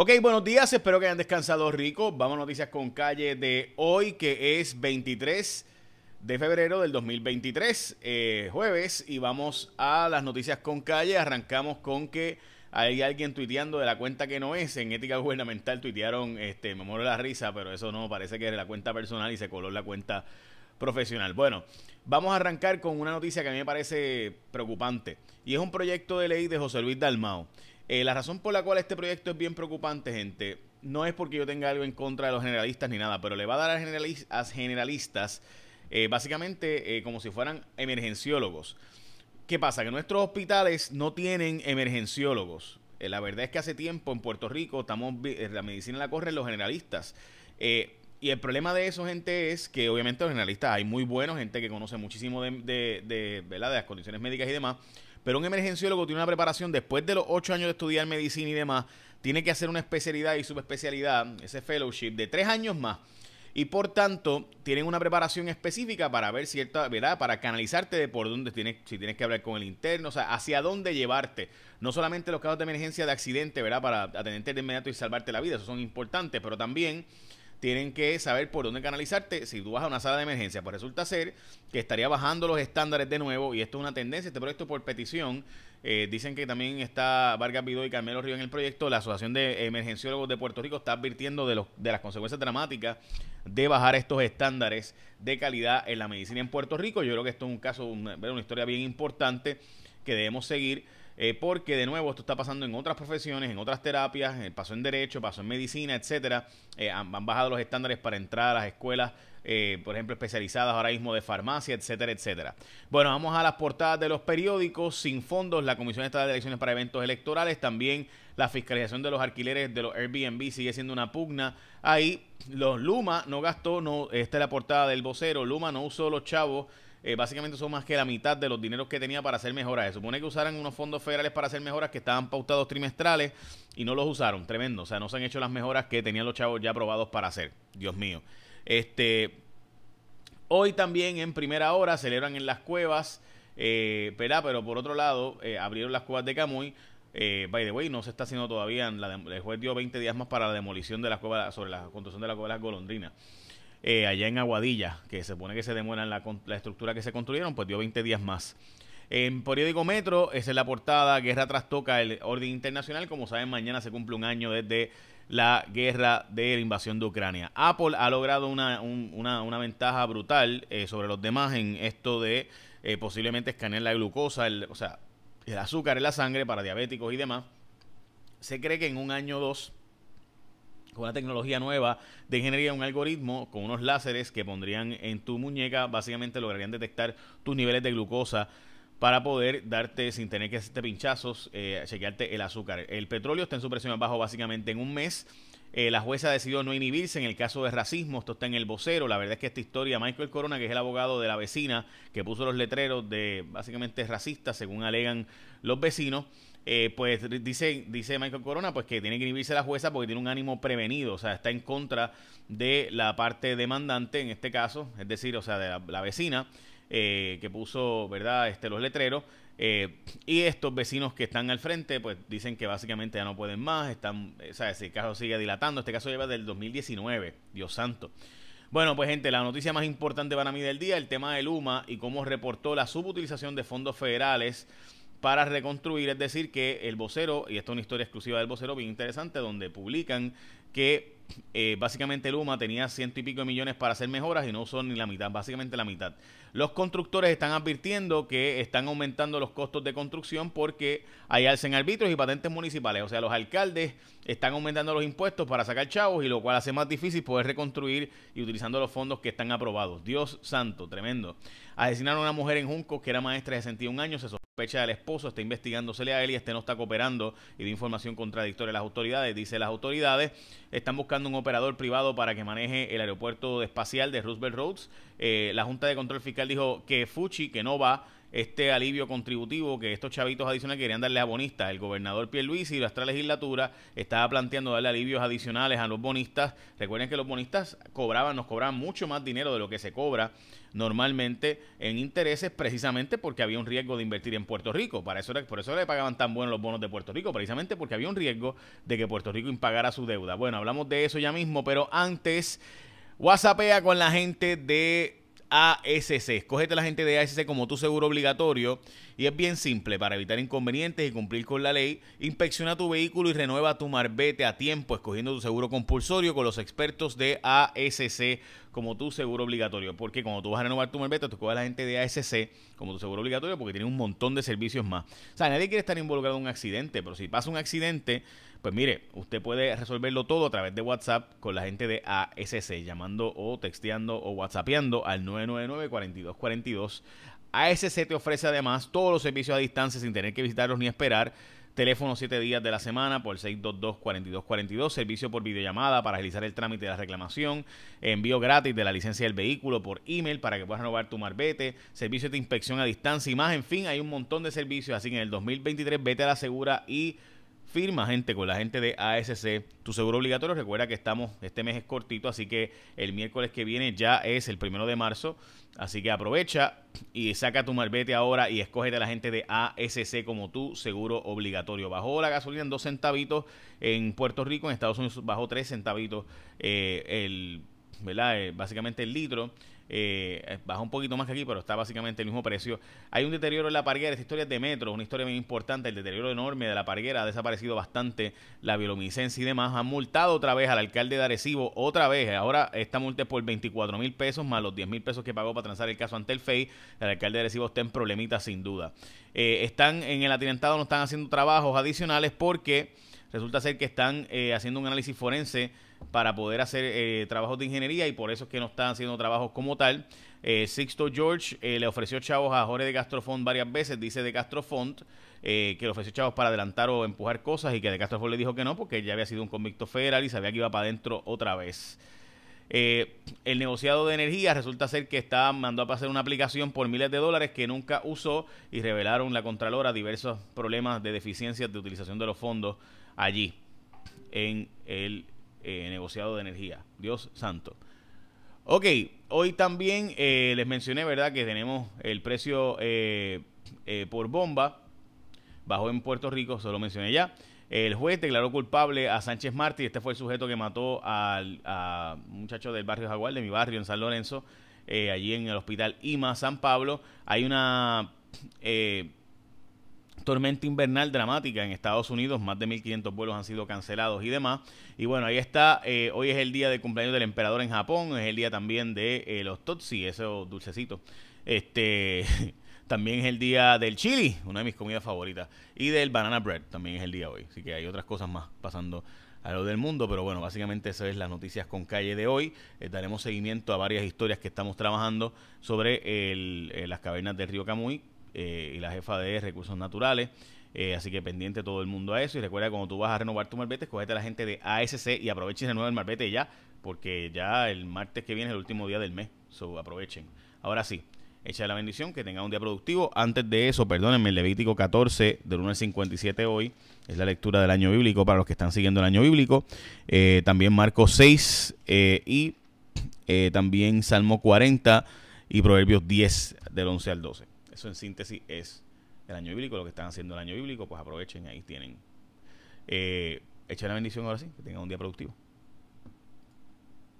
Ok, buenos días, espero que hayan descansado rico. Vamos a noticias con calle de hoy, que es 23 de febrero del 2023, eh, jueves, y vamos a las noticias con calle. Arrancamos con que hay alguien tuiteando de la cuenta que no es. En ética gubernamental tuitearon, este, me muero la risa, pero eso no, parece que es la cuenta personal y se coló la cuenta profesional. Bueno, vamos a arrancar con una noticia que a mí me parece preocupante, y es un proyecto de ley de José Luis Dalmao. Eh, la razón por la cual este proyecto es bien preocupante, gente, no es porque yo tenga algo en contra de los generalistas ni nada, pero le va a dar a, generalistas eh, básicamente eh, como si fueran emergenciólogos. ¿Qué pasa? Que nuestros hospitales no tienen emergenciólogos. la verdad es que hace tiempo en Puerto Rico estamos la medicina la corren los generalistas. y el problema de eso, gente, es que obviamente los generalistas hay muy buenos, gente que conoce muchísimo de, de, de, de las condiciones médicas y demás, pero un emergenciólogo tiene una preparación después de los ocho años de estudiar medicina y demás, tiene que hacer una especialidad y subespecialidad, ese fellowship, de tres años más. Y por tanto, tienen una preparación específica para ver cierta, ¿verdad? Para canalizarte de por dónde tienes, si tienes que hablar con el interno, o sea, hacia dónde llevarte. No solamente los casos de emergencia de accidente, ¿verdad? Para atenderte de inmediato y salvarte la vida, esos son importantes, pero también tienen que saber por dónde canalizarte si tú vas a una sala de emergencia. Pues resulta ser que estaría bajando los estándares de nuevo y esto es una tendencia, este proyecto por petición. Eh, dicen que también está Vargas Vidó y Carmelo Río en el proyecto. La Asociación de Emergenciólogos de Puerto Rico está advirtiendo de, los, de las consecuencias dramáticas de bajar estos estándares de calidad en la medicina en Puerto Rico. Yo creo que esto es un caso, una, una historia bien importante que debemos seguir eh, porque de nuevo esto está pasando en otras profesiones, en otras terapias, eh, pasó en derecho, pasó en medicina, etcétera. Eh, han, bajado los estándares para entrar a las escuelas, por ejemplo, especializadas ahora mismo de farmacia, etcétera, etcétera. Bueno, vamos a las portadas de los periódicos. Sin fondos, la Comisión Estatal de Elecciones para Eventos Electorales, también la fiscalización de los alquileres de los Airbnb sigue siendo una pugna. Ahí, los Luma no gastó, no, esta es la portada del vocero, Luma no usó los chavos eh, básicamente son más que la mitad de los dineros que tenía para hacer mejoras. Se supone que usaran unos fondos federales para hacer mejoras que estaban pautados trimestrales y no los usaron. Tremendo. O sea, no se han hecho las mejoras que tenían los chavos ya aprobados para hacer. Dios mío. Este. Hoy también en primera hora celebran en las cuevas. Eh, pero por otro lado, eh, abrieron las cuevas de Camuy. Eh, by the way, no se está haciendo todavía. La, el juez dio 20 días más para la demolición de las cuevas, sobre la construcción de la cueva de las golondrinas. Eh, allá en Aguadilla, que se supone que se demora la, la estructura que se construyeron, pues dio 20 días más. En periódico Metro, esa es la portada, Guerra trastoca el orden internacional. Como saben, mañana se cumple un año desde la guerra de la invasión de Ucrania. Apple ha logrado una, una, ventaja brutal eh, sobre los demás en esto de eh, posiblemente escanear la glucosa, el, o sea, el azúcar en la sangre para diabéticos y demás. Se cree que en un año o dos con una tecnología nueva de ingeniería, un algoritmo con unos láseres que pondrían en tu muñeca, básicamente lograrían detectar tus niveles de glucosa para poder darte, sin tener que hacerte pinchazos, eh, chequearte el azúcar. El petróleo está en su presión bajo básicamente en un mes. Eh, la jueza decidió no inhibirse en el caso de racismo, esto está en el vocero. La verdad es que esta historia, Michael Corona, que es el abogado de la vecina que puso los letreros de básicamente racistas, según alegan los vecinos, eh, pues dice, dice Michael Corona pues que tiene que inhibirse la jueza porque tiene un ánimo prevenido, o sea, está en contra de la parte demandante en este caso, es decir, o sea, de la, vecina eh, que puso, ¿verdad?, este, los letreros. Eh, y estos vecinos que están al frente, pues dicen que básicamente ya no pueden más, están, o sea, ese caso sigue dilatando, este caso lleva del 2019, Dios santo. Bueno, pues gente, la noticia más importante para mí del día, el tema de Luma y cómo reportó la subutilización de fondos federales para reconstruir, es decir, que el vocero, y esto es una historia exclusiva del vocero bien interesante, donde publican que eh, básicamente Luma tenía ciento y pico de millones para hacer mejoras y no son ni la mitad, básicamente la mitad. Los constructores están advirtiendo que están aumentando los costos de construcción porque hay alcen arbitros y patentes municipales. O sea, los alcaldes están aumentando los impuestos para sacar chavos y lo cual hace más difícil poder reconstruir y utilizando los fondos que están aprobados. Dios santo, tremendo. Asesinaron a una mujer en Junco que era maestra de 61 años, se sospecha del esposo, está investigándosele a él y este no está cooperando y de información contradictoria a las autoridades. Dice las autoridades están buscando un operador privado para que maneje el aeropuerto espacial de Roosevelt Roads. Eh, la Junta de Control Fiscal dijo que Fuchi, que no va, este alivio contributivo que estos chavitos adicionales querían darle a bonistas. El gobernador Pierluisi y nuestra legislatura estaba planteando darle alivios adicionales a los bonistas. Recuerden que los bonistas cobraban, nos cobraban mucho más dinero de lo que se cobra normalmente en intereses precisamente porque había un riesgo de invertir en Puerto Rico. Para eso, por eso le pagaban tan buenos los bonos de Puerto Rico, precisamente porque había un riesgo de que Puerto Rico impagara su deuda. Bueno, hablamos de eso ya mismo, pero antes, WhatsAppea con la gente de ASC. Escógete la gente de ASC como tu seguro obligatorio y es bien simple para evitar inconvenientes y cumplir con la ley. Inspecciona tu vehículo y renueva tu marbete a tiempo escogiendo tu seguro compulsorio con los expertos de ASC como tu seguro obligatorio. Porque cuando tú vas a renovar tu marbete, tú coges a la gente de ASC como tu seguro obligatorio porque tiene un montón de servicios más. O sea, nadie quiere estar involucrado en un accidente, pero si pasa un accidente pues mire, usted puede resolverlo todo a través de WhatsApp con la gente de ASC, llamando o texteando o WhatsAppeando al 999-4242. ASC te ofrece además todos los servicios a distancia sin tener que visitarlos ni esperar. Teléfono 7 días de la semana por 622-4242. Servicio por videollamada para realizar el trámite de la reclamación. Envío gratis de la licencia del vehículo por email para que puedas renovar tu marbete. Servicio de inspección a distancia y más. En fin, hay un montón de servicios. Así que en el 2023 vete a la segura y firma gente con la gente de ASC tu seguro obligatorio. Recuerda que estamos, este mes es cortito, así que el miércoles que viene ya es el primero de marzo. Así que aprovecha y saca tu marbete ahora y escógete a la gente de ASC como tu seguro obligatorio. Bajó la gasolina en dos centavitos en Puerto Rico, en Estados Unidos bajó tres centavitos eh, el, ¿verdad? Eh, básicamente el litro. Eh, baja un poquito más que aquí, pero está básicamente el mismo precio. Hay un deterioro en la parguera, esta historia es de Metro, una historia muy importante, el deterioro enorme de la parguera, ha desaparecido bastante la bioluminiscencia y demás. Han multado otra vez al alcalde de Arecibo, otra vez, ahora esta multa es por 24 mil pesos más los 10 mil pesos que pagó para transar el caso ante el FEI. El alcalde de Arecibo está en problemitas sin duda. Eh, están en el atirantado, no están haciendo trabajos adicionales porque resulta ser que están eh, haciendo un análisis forense para poder hacer eh, trabajos de ingeniería y por eso es que no están haciendo trabajos como tal. Eh, Sixto George eh, le ofreció chavos a Jorge de Castrofont varias veces, dice de Castrofont, que le ofreció chavos para adelantar o empujar cosas y que de Castrofont le dijo que no porque ya había sido un convicto federal y sabía que iba para adentro otra vez. el negociado de energía resulta ser que está mandó a pasar una aplicación por miles de dólares que nunca usó y revelaron la Contralora diversos problemas de deficiencias de utilización de los fondos allí en el eh, negociado de energía. Dios santo. Ok, hoy también eh, les mencioné, ¿verdad?, que tenemos el precio eh, por bomba. Bajó en Puerto Rico, se lo mencioné ya. El juez declaró culpable a Sánchez Martí. Este fue el sujeto que mató al a muchacho del barrio Jaguar, de mi barrio en San Lorenzo, allí en el hospital IMA San Pablo. Hay una tormenta invernal dramática en Estados Unidos, más de 1.500 vuelos han sido cancelados y demás. Y bueno, ahí está, eh, hoy es el día de cumpleaños del emperador en Japón, es el día también de eh, los totsi, esos dulcecitos. Este, también es el día del chili, una de mis comidas favoritas, y del banana bread, también es el día hoy. Así que hay otras cosas más pasando a lo del mundo, pero bueno, básicamente eso es las noticias con calle de hoy. Eh, daremos seguimiento a varias historias que estamos trabajando sobre el, las cavernas del río Camuy, eh, y la jefa de Recursos Naturales. Eh, así que pendiente todo el mundo a eso. Y recuerda, cuando tú vas a renovar tu marbete, escogete a la gente de ASC y aprovechen y renueva el marbete ya, porque ya el martes que viene es el último día del mes. So, aprovechen. Ahora sí, echa la bendición, que tengan un día productivo. Antes de eso, perdónenme, el Levítico 14, del 1 al 57 hoy, es la lectura del año bíblico para los que están siguiendo el año bíblico. Eh, también Marcos 6 y también Salmo 40 y Proverbios 10 del 11 al 12. Eso en síntesis es el año bíblico, lo que están haciendo el año bíblico, pues aprovechen, ahí tienen. Eh, echen la bendición ahora sí, que tengan un día productivo.